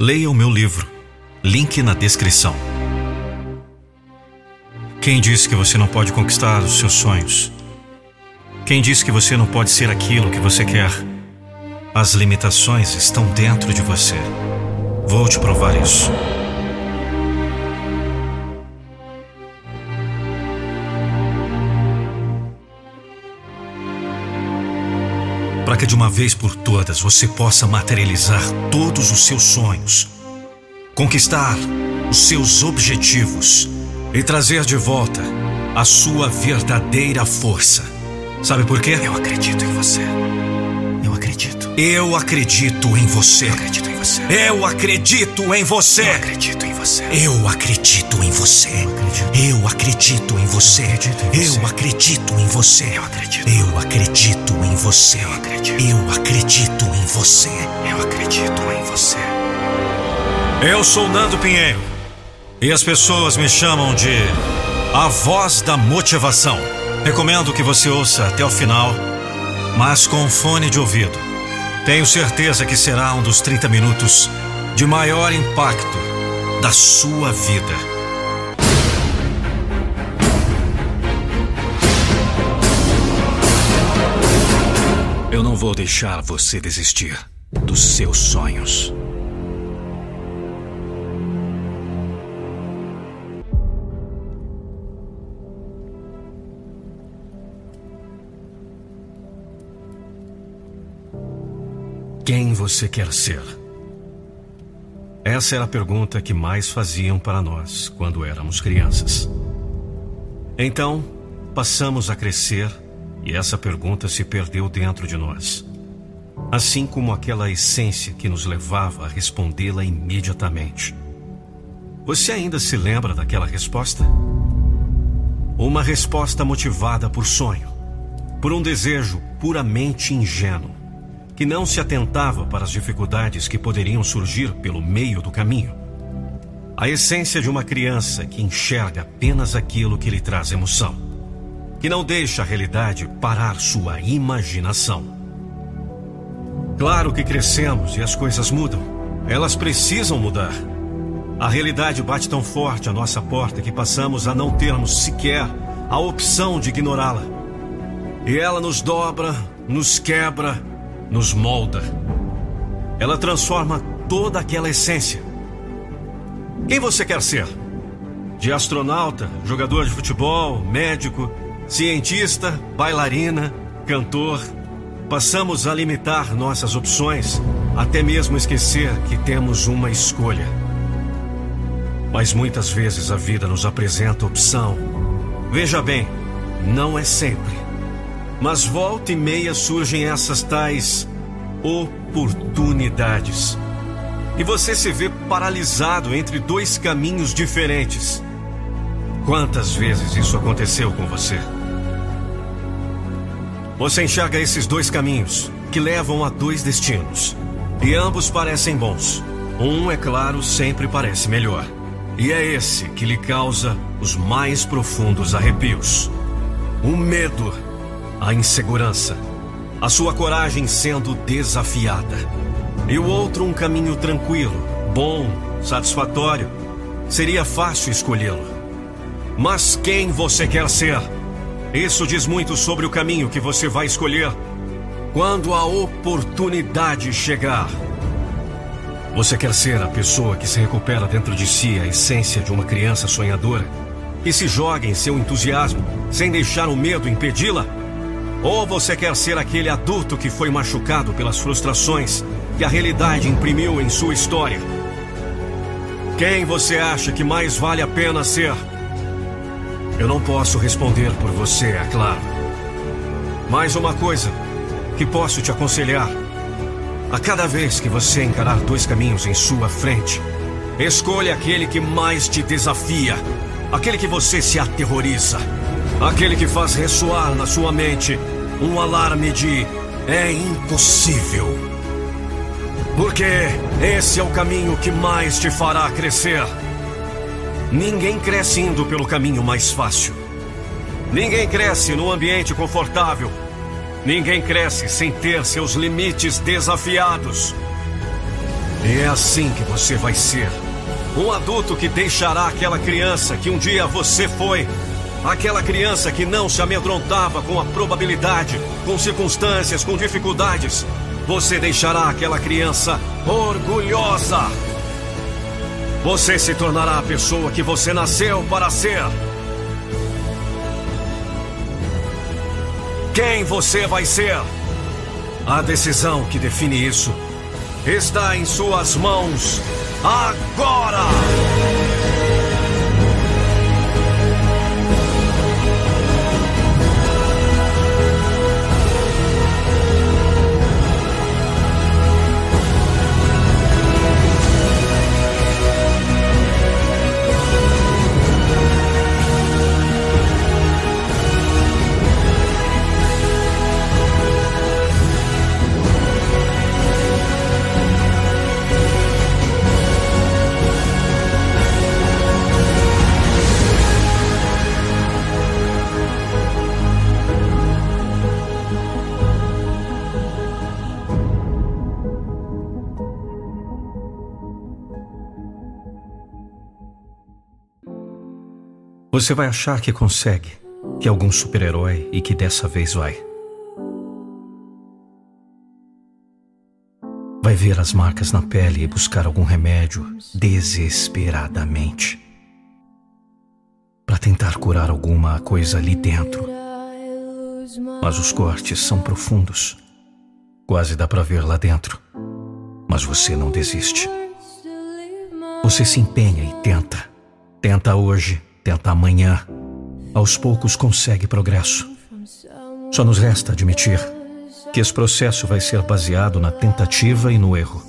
Leia o meu livro. Link na descrição. Quem disse que você não pode conquistar os seus sonhos? Quem disse que você não pode ser aquilo que você quer? As limitações estão dentro de você. Vou te provar isso. Para que de uma vez por todas você possa materializar todos os seus sonhos, conquistar os seus objetivos e trazer de volta a sua verdadeira força. Sabe por quê? Eu acredito em você. Eu acredito. Eu acredito em você. Eu acredito em você. Eu acredito em você. Eu acredito em você. Eu acredito em você. Eu acredito em você. Eu acredito em você. Eu acredito. Eu acredito em você. Eu acredito. Eu acredito em você. Eu acredito em você. Eu sou Nando Pinheiro e as pessoas me chamam de a voz da motivação. Recomendo que você ouça até o final, mas com fone de ouvido. Tenho certeza que será um dos 30 minutos de maior impacto da sua vida. Eu não vou deixar você desistir dos seus sonhos. Quem você quer ser? Essa era a pergunta que mais faziam para nós quando éramos crianças. Então, passamos a crescer e essa pergunta se perdeu dentro de nós. Assim como aquela essência que nos levava a respondê-la imediatamente. Você ainda se lembra daquela resposta? Uma resposta motivada por sonho, por um desejo puramente ingênuo que não se atentava para as dificuldades que poderiam surgir pelo meio do caminho. A essência de uma criança que enxerga apenas aquilo que lhe traz emoção, que não deixa a realidade parar sua imaginação. Claro que crescemos e as coisas mudam. Elas precisam mudar. A realidade bate tão forte à nossa porta que passamos a não termos sequer a opção de ignorá-la. E ela nos dobra, nos quebra, nos molda. Ela transforma toda aquela essência. Quem você quer ser? De astronauta, jogador de futebol, médico, cientista, bailarina, cantor. Passamos a limitar nossas opções, até mesmo esquecer que temos uma escolha. Mas muitas vezes a vida nos apresenta opção. Veja bem, não é sempre. Mas volta e meia surgem essas tais oportunidades. E você se vê paralisado entre dois caminhos diferentes. Quantas vezes isso aconteceu com você? Você enxerga esses dois caminhos que levam a dois destinos. E ambos parecem bons. Um, é claro, sempre parece melhor. E é esse que lhe causa os mais profundos arrepios. O medo, a insegurança, a sua coragem sendo desafiada. E o outro, um caminho tranquilo, bom, satisfatório. Seria fácil escolhê-lo. Mas quem você quer ser? Isso diz muito sobre o caminho que você vai escolher quando a oportunidade chegar. Você quer ser a pessoa que se recupera dentro de si a essência de uma criança sonhadora, que se joga em seu entusiasmo sem deixar o medo impedi-la? Ou você quer ser aquele adulto que foi machucado pelas frustrações que a realidade imprimiu em sua história? Quem você acha que mais vale a pena ser? Eu não posso responder por você, é claro. Mais uma coisa que posso te aconselhar. A cada vez que você encarar dois caminhos em sua frente, escolha aquele que mais te desafia, aquele que você se aterroriza, aquele que faz ressoar na sua mente um alarme de é impossível. Porque esse é o caminho que mais te fará crescer. Ninguém cresce indo pelo caminho mais fácil. Ninguém cresce no ambiente confortável. Ninguém cresce sem ter seus limites desafiados. E é assim que você vai ser. Um adulto que deixará aquela criança que um dia você foi. Aquela criança que não se amedrontava com a probabilidade, com circunstâncias, com dificuldades. Você deixará aquela criança orgulhosa. Você se tornará a pessoa que você nasceu para ser. Quem você vai ser? A decisão que define isso está em suas mãos agora! Você vai achar que consegue, que é algum super-herói e que dessa vez vai. Vai ver as marcas na pele e buscar algum remédio desesperadamente para tentar curar alguma coisa ali dentro. Mas os cortes são profundos. Quase dá para ver lá dentro. Mas você não desiste. Você se empenha e tenta. Tenta hoje, tenta amanhã, aos poucos consegue progresso. Só nos resta admitir que esse processo vai ser baseado na tentativa e no erro.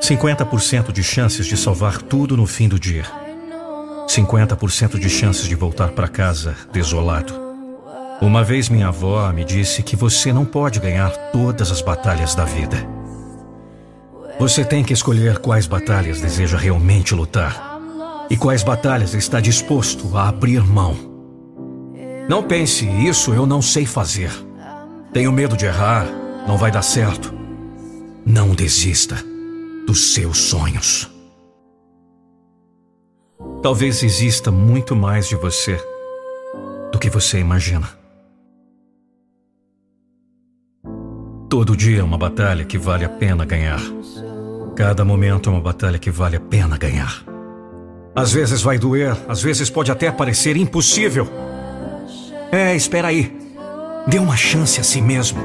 50% de chances de salvar tudo no fim do dia. 50% de chances de voltar para casa desolado. Uma vez minha avó me disse que você não pode ganhar todas as batalhas da vida. Você tem que escolher quais batalhas deseja realmente lutar e quais batalhas está disposto a abrir mão. Não pense, isso eu não sei fazer. Tenho medo de errar, não vai dar certo. Não desista dos seus sonhos. Talvez exista muito mais de você do que você imagina. Todo dia é uma batalha que vale a pena ganhar. Cada momento é uma batalha que vale a pena ganhar. Às vezes vai doer, às vezes pode até parecer impossível. É, espera aí. Dê uma chance a si mesmo.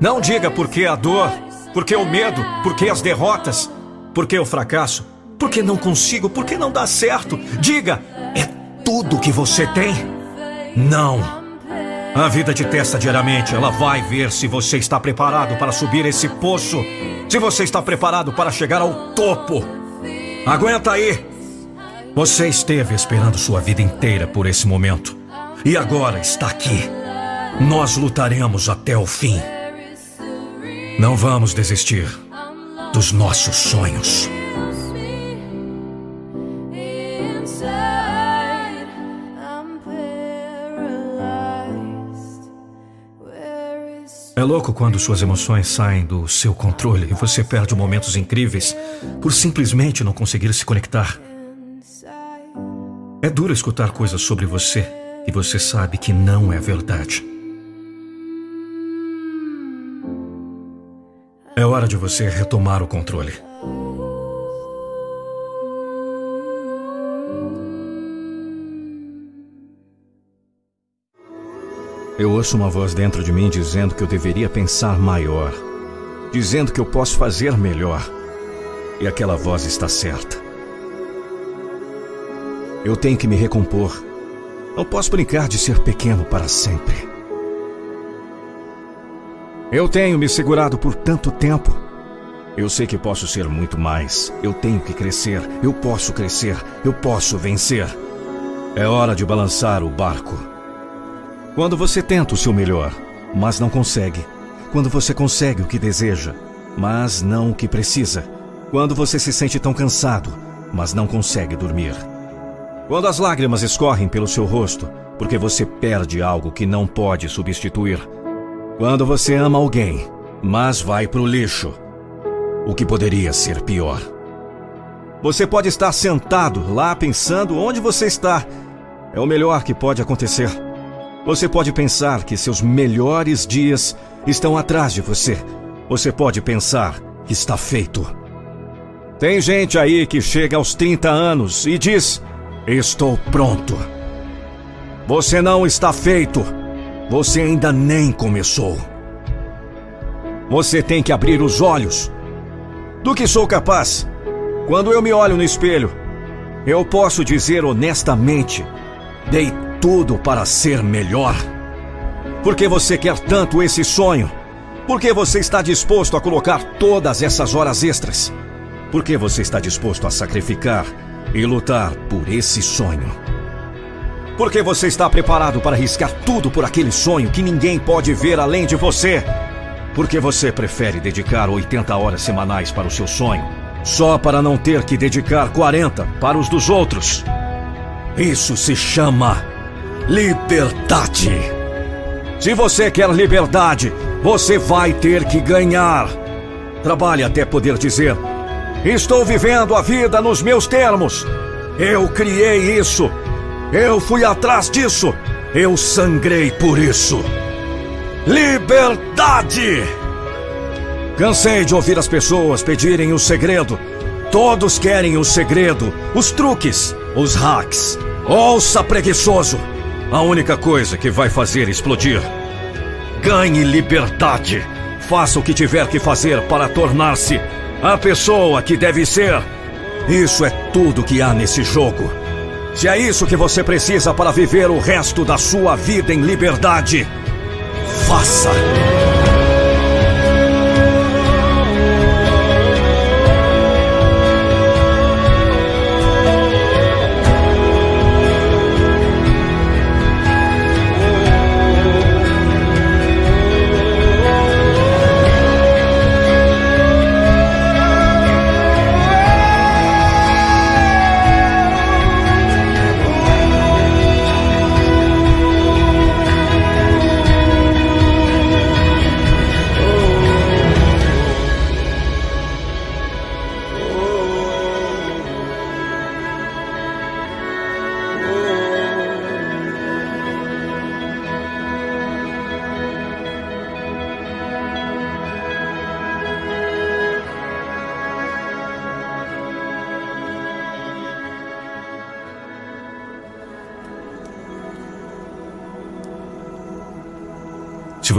Não diga por que a dor, por que o medo, por que as derrotas, por que o fracasso, por que não consigo, por que não dá certo. Diga, é tudo que você tem. Não. A vida te testa diariamente, ela vai ver se você está preparado para subir esse poço, se você está preparado para chegar ao topo. Aguenta aí. Você esteve esperando sua vida inteira por esse momento. E agora está aqui. Nós lutaremos até o fim. Não vamos desistir dos nossos sonhos. É louco quando suas emoções saem do seu controle e você perde momentos incríveis por simplesmente não conseguir se conectar. É duro escutar coisas sobre você e você sabe que não é verdade. É hora de você retomar o controle. Eu ouço uma voz dentro de mim dizendo que eu deveria pensar maior, dizendo que eu posso fazer melhor. E aquela voz está certa. Eu tenho que me recompor. Não posso brincar de ser pequeno para sempre. Eu tenho me segurado por tanto tempo. Eu sei que posso ser muito mais. Eu tenho que crescer. Eu posso crescer. Eu posso vencer. É hora de balançar o barco. Quando você tenta o seu melhor, mas não consegue. Quando você consegue o que deseja, mas não o que precisa. Quando você se sente tão cansado, mas não consegue dormir. Quando as lágrimas escorrem pelo seu rosto, porque você perde algo que não pode substituir. Quando você ama alguém, mas vai pro lixo. o que poderia ser pior. Você pode estar sentado lá pensando onde você está. É o melhor que pode acontecer. Você pode pensar que seus melhores dias estão atrás de você. Você pode pensar que está feito. Tem gente aí que chega aos 30 anos e diz: Estou pronto. Você não está feito. Você ainda nem começou. Você tem que abrir os olhos. Do que sou capaz? Quando eu me olho no espelho, eu posso dizer honestamente: dei tudo para ser melhor. Por que você quer tanto esse sonho? Por que você está disposto a colocar todas essas horas extras? Por que você está disposto a sacrificar e lutar por esse sonho? Por que você está preparado para arriscar tudo por aquele sonho que ninguém pode ver além de você? Porque você prefere dedicar 80 horas semanais para o seu sonho, só para não ter que dedicar 40 para os dos outros. Isso se chama liberdade. Se você quer liberdade, você vai ter que ganhar. Trabalhe até poder dizer: Estou vivendo a vida nos meus termos. Eu criei isso. Eu fui atrás disso. Eu sangrei por isso. Liberdade! Cansei de ouvir as pessoas pedirem o segredo. Todos querem o segredo, os truques, os hacks. Ouça, preguiçoso! A única coisa que vai fazer explodir. Ganhe liberdade. Faça o que tiver que fazer para tornar-se a pessoa que deve ser. Isso é tudo que há nesse jogo. Se é isso que você precisa para viver o resto da sua vida em liberdade, faça!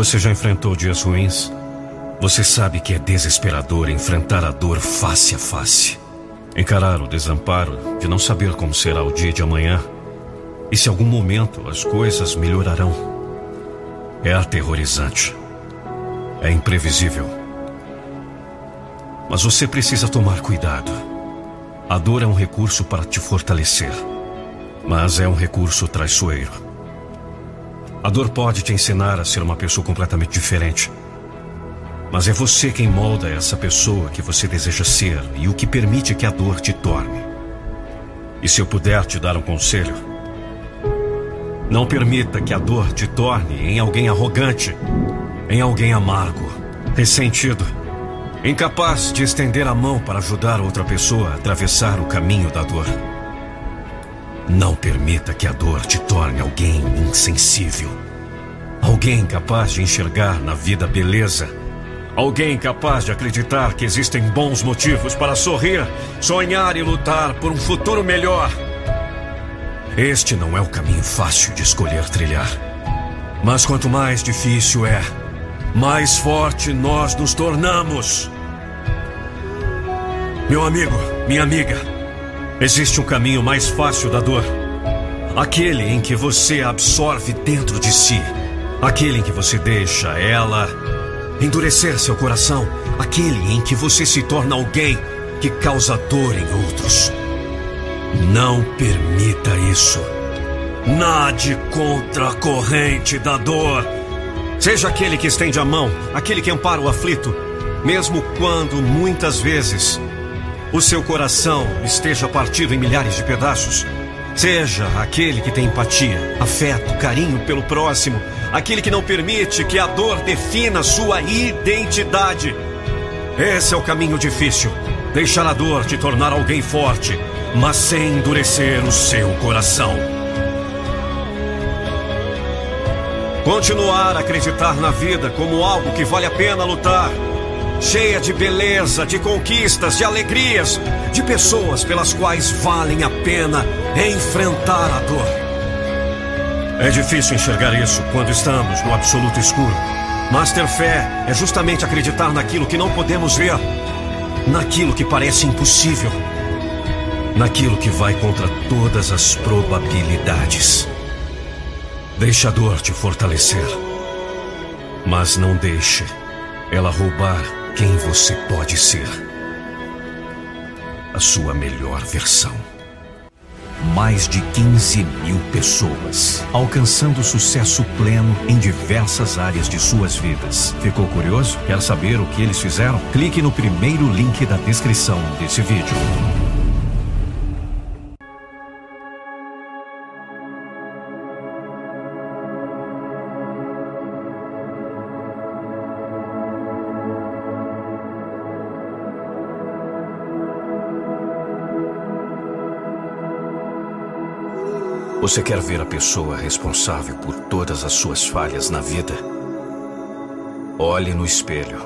Você já enfrentou dias ruins, você sabe que é desesperador enfrentar a dor face a face. Encarar o desamparo de não saber como será o dia de amanhã e se algum momento as coisas melhorarão. É aterrorizante. É imprevisível. Mas você precisa tomar cuidado. A dor é um recurso para te fortalecer, mas é um recurso traiçoeiro. A dor pode te ensinar a ser uma pessoa completamente diferente. Mas é você quem molda essa pessoa que você deseja ser e o que permite que a dor te torne. E se eu puder te dar um conselho, não permita que a dor te torne em alguém arrogante, em alguém amargo, ressentido, incapaz de estender a mão para ajudar outra pessoa a atravessar o caminho da dor. Não permita que a dor te torne alguém insensível. Alguém capaz de enxergar na vida beleza. Alguém capaz de acreditar que existem bons motivos para sorrir, sonhar e lutar por um futuro melhor. Este não é o caminho fácil de escolher trilhar. Mas quanto mais difícil é, mais forte nós nos tornamos. Meu amigo, minha amiga, Existe um caminho mais fácil da dor. Aquele em que você absorve dentro de si. Aquele em que você deixa ela endurecer seu coração. Aquele em que você se torna alguém que causa dor em outros. Não permita isso. Nade contra a corrente da dor. Seja aquele que estende a mão, aquele que ampara o aflito, mesmo quando muitas vezes o seu coração esteja partido em milhares de pedaços. Seja aquele que tem empatia, afeto, carinho pelo próximo, aquele que não permite que a dor defina sua identidade. Esse é o caminho difícil. Deixar a dor te tornar alguém forte, mas sem endurecer o seu coração. Continuar a acreditar na vida como algo que vale a pena lutar. Cheia de beleza, de conquistas, de alegrias, de pessoas pelas quais valem a pena enfrentar a dor. É difícil enxergar isso quando estamos no absoluto escuro. Mas ter fé é justamente acreditar naquilo que não podemos ver, naquilo que parece impossível, naquilo que vai contra todas as probabilidades. Deixe a dor te fortalecer. Mas não deixe ela roubar quem você pode ser. A sua melhor versão. Mais de 15 mil pessoas, alcançando sucesso pleno em diversas áreas de suas vidas. Ficou curioso? Quer saber o que eles fizeram? Clique no primeiro link da descrição desse vídeo. Você quer ver a pessoa responsável por todas as suas falhas na vida? Olhe no espelho.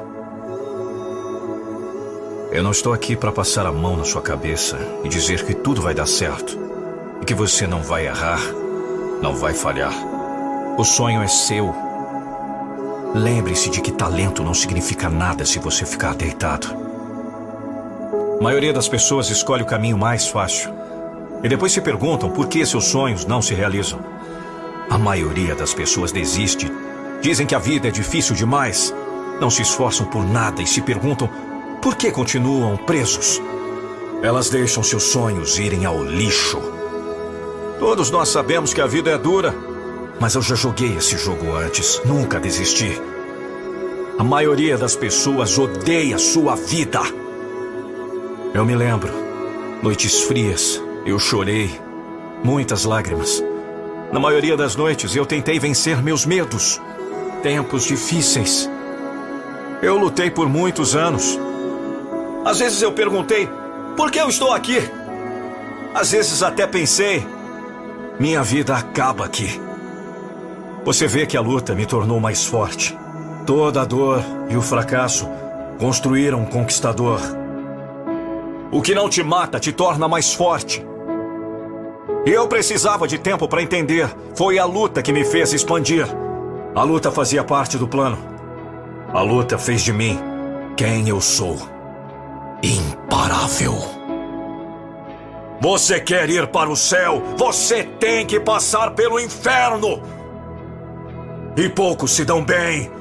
Eu não estou aqui para passar a mão na sua cabeça e dizer que tudo vai dar certo e que você não vai errar, não vai falhar. O sonho é seu. Lembre-se de que talento não significa nada se você ficar deitado. A maioria das pessoas escolhe o caminho mais fácil e depois se perguntam por que seus sonhos não se realizam. A maioria das pessoas desiste. Dizem que a vida é difícil demais. Não se esforçam por nada e se perguntam por que continuam presos. Elas deixam seus sonhos irem ao lixo. Todos nós sabemos que a vida é dura, mas eu já joguei esse jogo antes. Nunca desisti. A maioria das pessoas odeia sua vida. Eu me lembro, noites frias, eu chorei, muitas lágrimas. Na maioria das noites eu tentei vencer meus medos. Tempos difíceis. Eu lutei por muitos anos. Às vezes eu perguntei: por que eu estou aqui? Às vezes até pensei: minha vida acaba aqui. Você vê que a luta me tornou mais forte. Toda a dor e o fracasso construíram um conquistador. O que não te mata te torna mais forte. Eu precisava de tempo para entender. Foi a luta que me fez expandir. A luta fazia parte do plano. A luta fez de mim quem eu sou. Imparável. Você quer ir para o céu? Você tem que passar pelo inferno. E poucos se dão bem.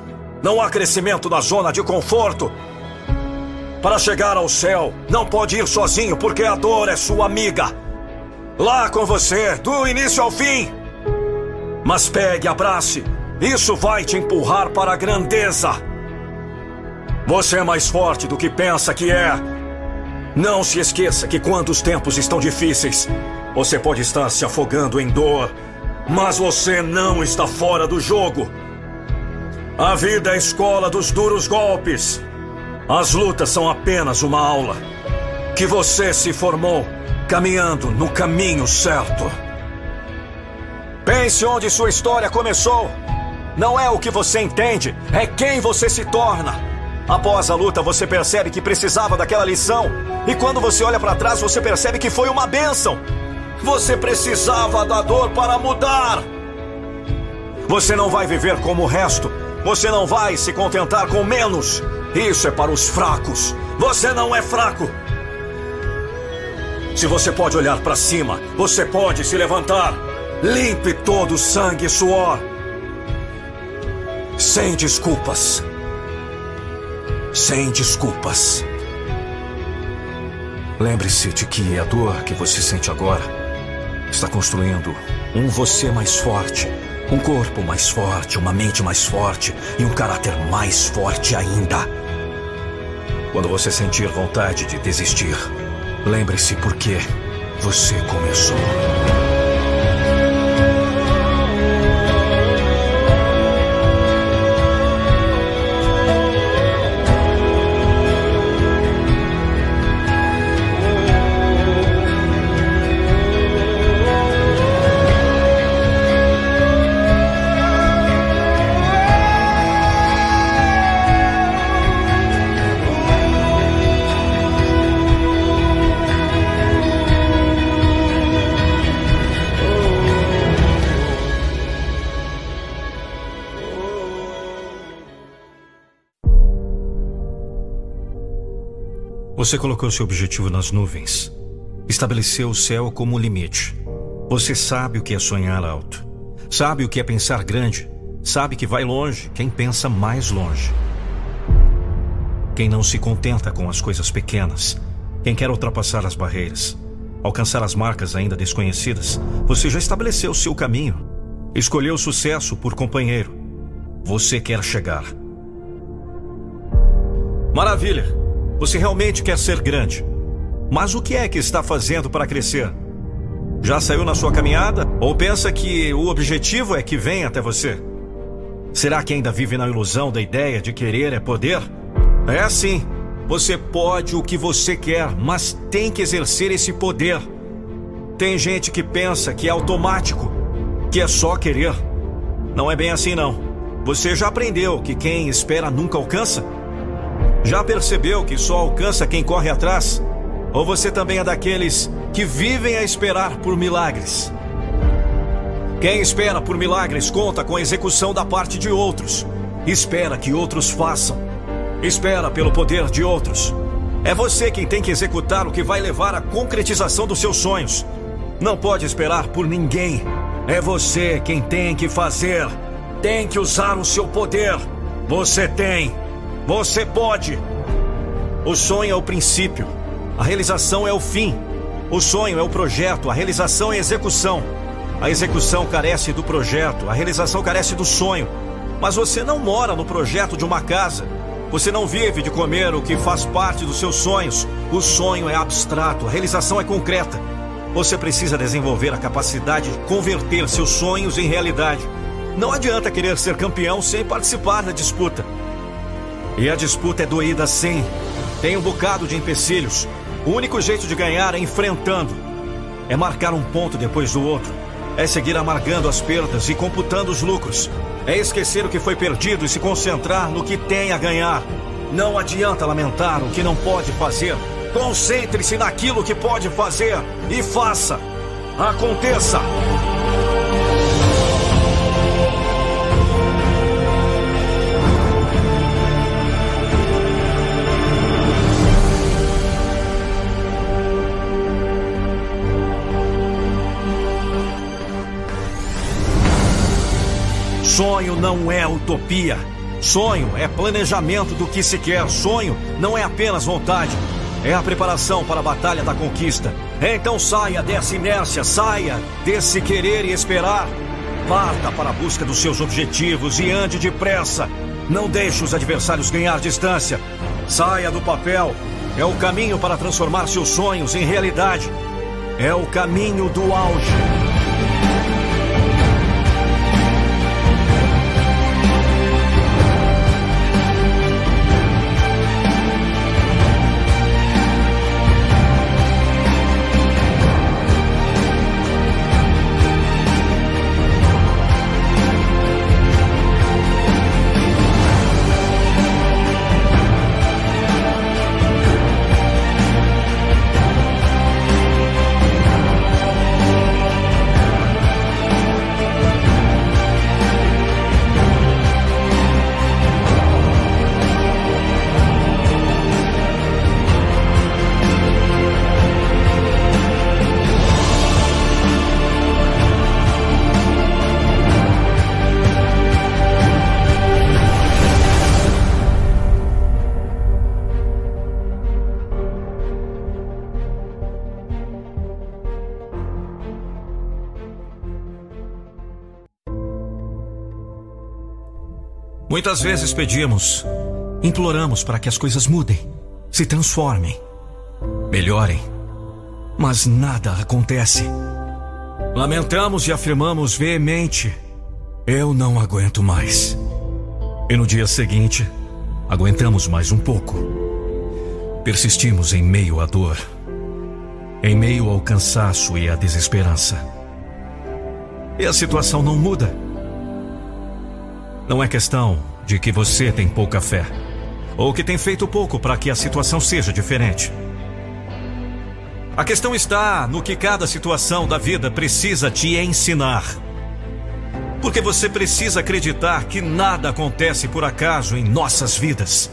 Não há crescimento na zona de conforto. Para chegar ao céu, não pode ir sozinho porque a dor é sua amiga. Lá com você, do início ao fim. Mas pegue, abrace. Isso vai te empurrar para a grandeza. Você é mais forte do que pensa que é. Não se esqueça que quando os tempos estão difíceis, você pode estar se afogando em dor, mas você não está fora do jogo. A vida é a escola dos duros golpes. As lutas são apenas uma aula que você se formou caminhando no caminho certo. Pense onde sua história começou. Não é o que você entende, é quem você se torna. Após a luta, você percebe que precisava daquela lição. E quando você olha para trás, você percebe que foi uma bênção. Você precisava da dor para mudar. Você não vai viver como o resto. Você não vai se contentar com menos. Isso é para os fracos. Você não é fraco. Se você pode olhar para cima, você pode se levantar. Limpe todo o sangue e suor. Sem desculpas. Sem desculpas. Lembre-se de que a dor que você sente agora está construindo um você mais forte, um corpo mais forte, uma mente mais forte e um caráter mais forte ainda. Quando você sentir vontade de desistir, Lembre-se por que você começou. Você colocou seu objetivo nas nuvens. Estabeleceu o céu como limite. Você sabe o que é sonhar alto. Sabe o que é pensar grande. Sabe que vai longe quem pensa mais longe. Quem não se contenta com as coisas pequenas. Quem quer ultrapassar as barreiras. Alcançar as marcas ainda desconhecidas. Você já estabeleceu seu caminho. Escolheu o sucesso por companheiro. Você quer chegar. Maravilha! Você realmente quer ser grande. Mas o que é que está fazendo para crescer? Já saiu na sua caminhada? Ou pensa que o objetivo é que vem até você? Será que ainda vive na ilusão da ideia de querer é poder? É assim. Você pode o que você quer, mas tem que exercer esse poder. Tem gente que pensa que é automático, que é só querer. Não é bem assim, não. Você já aprendeu que quem espera nunca alcança? Já percebeu que só alcança quem corre atrás? Ou você também é daqueles que vivem a esperar por milagres? Quem espera por milagres conta com a execução da parte de outros. Espera que outros façam. Espera pelo poder de outros. É você quem tem que executar o que vai levar à concretização dos seus sonhos. Não pode esperar por ninguém. É você quem tem que fazer. Tem que usar o seu poder. Você tem. Você pode. O sonho é o princípio. A realização é o fim. O sonho é o projeto, a realização é a execução. A execução carece do projeto, a realização carece do sonho. Mas você não mora no projeto de uma casa. Você não vive de comer o que faz parte dos seus sonhos. O sonho é abstrato, a realização é concreta. Você precisa desenvolver a capacidade de converter seus sonhos em realidade. Não adianta querer ser campeão sem participar da disputa. E a disputa é doída sim. Tem um bocado de empecilhos. O único jeito de ganhar é enfrentando. É marcar um ponto depois do outro. É seguir amargando as perdas e computando os lucros. É esquecer o que foi perdido e se concentrar no que tem a ganhar. Não adianta lamentar o que não pode fazer. Concentre-se naquilo que pode fazer e faça. Aconteça! Sonho não é utopia. Sonho é planejamento do que se quer. Sonho não é apenas vontade. É a preparação para a batalha da conquista. Então saia dessa inércia, saia desse querer e esperar. Parta para a busca dos seus objetivos e ande depressa. Não deixe os adversários ganhar distância. Saia do papel. É o caminho para transformar seus sonhos em realidade. É o caminho do auge. Muitas vezes pedimos, imploramos para que as coisas mudem, se transformem, melhorem, mas nada acontece. Lamentamos e afirmamos veemente: Eu não aguento mais. E no dia seguinte, aguentamos mais um pouco. Persistimos em meio à dor, em meio ao cansaço e à desesperança. E a situação não muda. Não é questão de que você tem pouca fé ou que tem feito pouco para que a situação seja diferente. A questão está no que cada situação da vida precisa te ensinar. Porque você precisa acreditar que nada acontece por acaso em nossas vidas.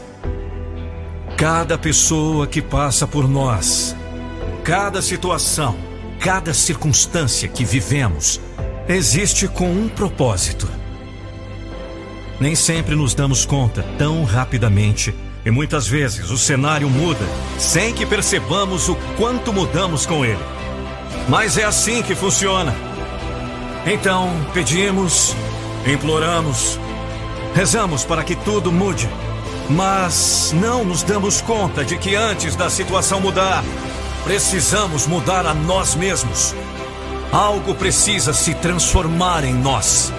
Cada pessoa que passa por nós, cada situação, cada circunstância que vivemos, existe com um propósito. Nem sempre nos damos conta tão rapidamente e muitas vezes o cenário muda sem que percebamos o quanto mudamos com ele. Mas é assim que funciona. Então, pedimos, imploramos, rezamos para que tudo mude mas não nos damos conta de que antes da situação mudar, precisamos mudar a nós mesmos. Algo precisa se transformar em nós.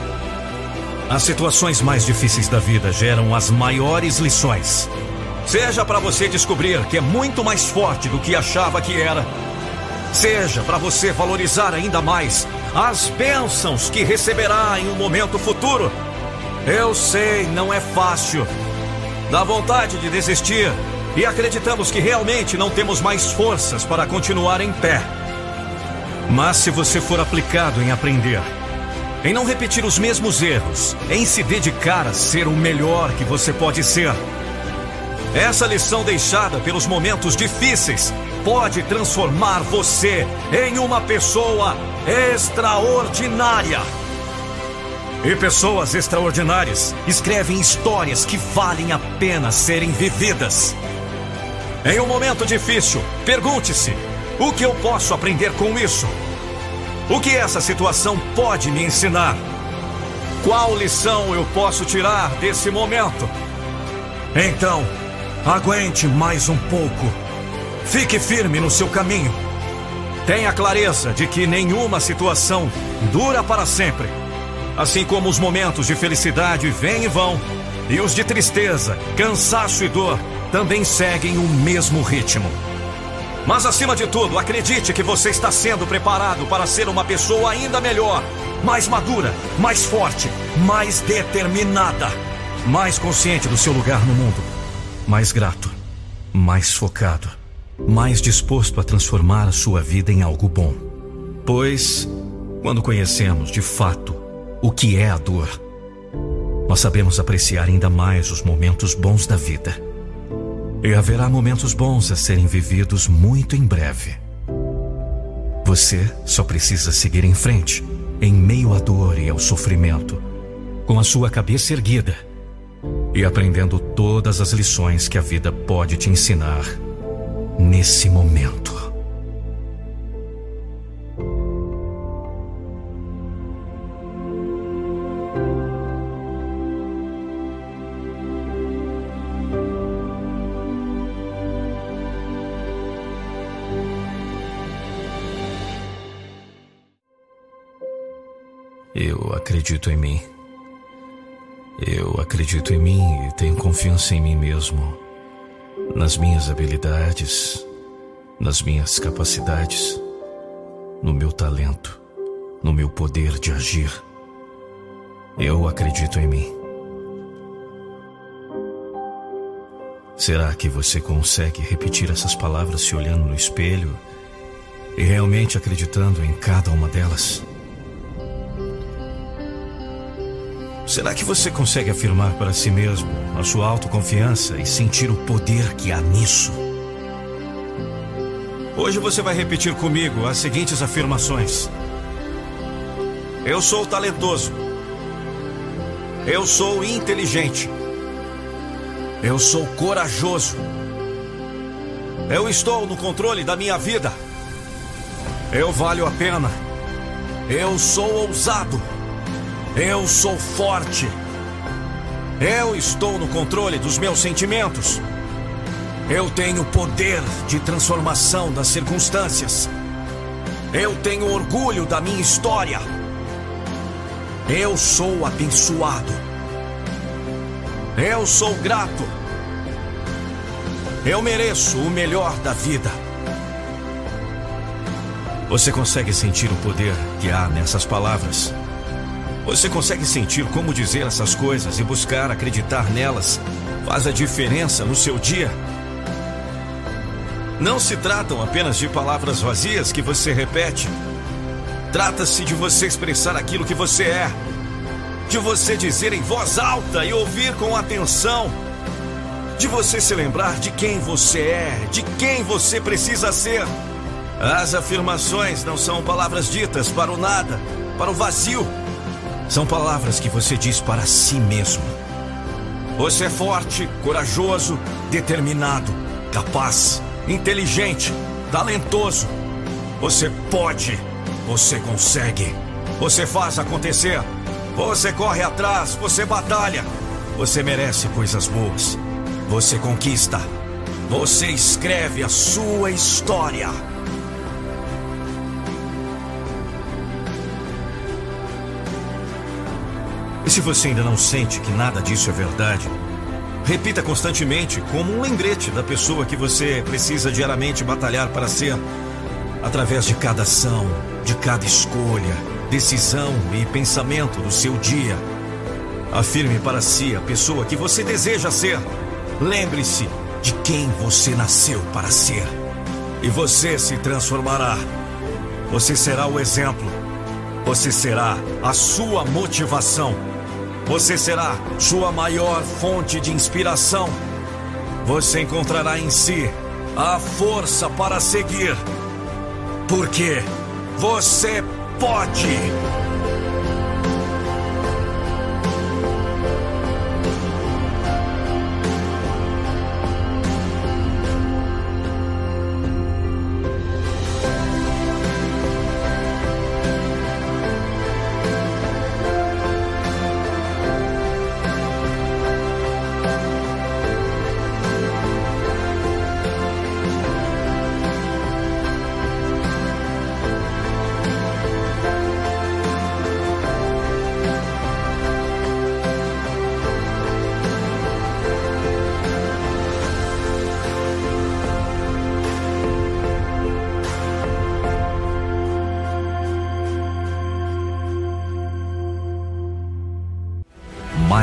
As situações mais difíceis da vida geram as maiores lições. Seja para você descobrir que é muito mais forte do que achava que era, seja para você valorizar ainda mais as bênçãos que receberá em um momento futuro. Eu sei, não é fácil. Dá vontade de desistir e acreditamos que realmente não temos mais forças para continuar em pé. Mas se você for aplicado em aprender, em não repetir os mesmos erros, em se dedicar a ser o melhor que você pode ser, essa lição deixada pelos momentos difíceis pode transformar você em uma pessoa extraordinária. E pessoas extraordinárias escrevem histórias que valem a pena serem vividas. Em um momento difícil, pergunte-se: o que eu posso aprender com isso? O que essa situação pode me ensinar? Qual lição eu posso tirar desse momento? Então, aguente mais um pouco. Fique firme no seu caminho. Tenha clareza de que nenhuma situação dura para sempre. Assim como os momentos de felicidade vêm e vão, e os de tristeza, cansaço e dor também seguem o mesmo ritmo. Mas acima de tudo, acredite que você está sendo preparado para ser uma pessoa ainda melhor, mais madura, mais forte, mais determinada, mais consciente do seu lugar no mundo, mais grato, mais focado, mais disposto a transformar a sua vida em algo bom. Pois, quando conhecemos de fato o que é a dor. Nós sabemos apreciar ainda mais os momentos bons da vida. E haverá momentos bons a serem vividos muito em breve. Você só precisa seguir em frente, em meio à dor e ao sofrimento, com a sua cabeça erguida e aprendendo todas as lições que a vida pode te ensinar nesse momento. Acredito em mim. Eu acredito em mim e tenho confiança em mim mesmo, nas minhas habilidades, nas minhas capacidades, no meu talento, no meu poder de agir. Eu acredito em mim. Será que você consegue repetir essas palavras se olhando no espelho e realmente acreditando em cada uma delas? Será que você consegue afirmar para si mesmo a sua autoconfiança e sentir o poder que há nisso? Hoje você vai repetir comigo as seguintes afirmações: Eu sou talentoso. Eu sou inteligente. Eu sou corajoso. Eu estou no controle da minha vida. Eu valho a pena. Eu sou ousado. Eu sou forte. Eu estou no controle dos meus sentimentos. Eu tenho poder de transformação das circunstâncias. Eu tenho orgulho da minha história. Eu sou abençoado. Eu sou grato. Eu mereço o melhor da vida. Você consegue sentir o poder que há nessas palavras? Você consegue sentir como dizer essas coisas e buscar acreditar nelas faz a diferença no seu dia? Não se tratam apenas de palavras vazias que você repete. Trata-se de você expressar aquilo que você é, de você dizer em voz alta e ouvir com atenção. de você se lembrar de quem você é, de quem você precisa ser. As afirmações não são palavras ditas para o nada, para o vazio. São palavras que você diz para si mesmo. Você é forte, corajoso, determinado, capaz, inteligente, talentoso. Você pode, você consegue, você faz acontecer, você corre atrás, você batalha, você merece coisas boas, você conquista, você escreve a sua história. Se você ainda não sente que nada disso é verdade, repita constantemente como um lembrete da pessoa que você precisa diariamente batalhar para ser, através de cada ação, de cada escolha, decisão e pensamento do seu dia. Afirme para si a pessoa que você deseja ser. Lembre-se de quem você nasceu para ser. E você se transformará. Você será o exemplo. Você será a sua motivação. Você será sua maior fonte de inspiração. Você encontrará em si a força para seguir. Porque você pode.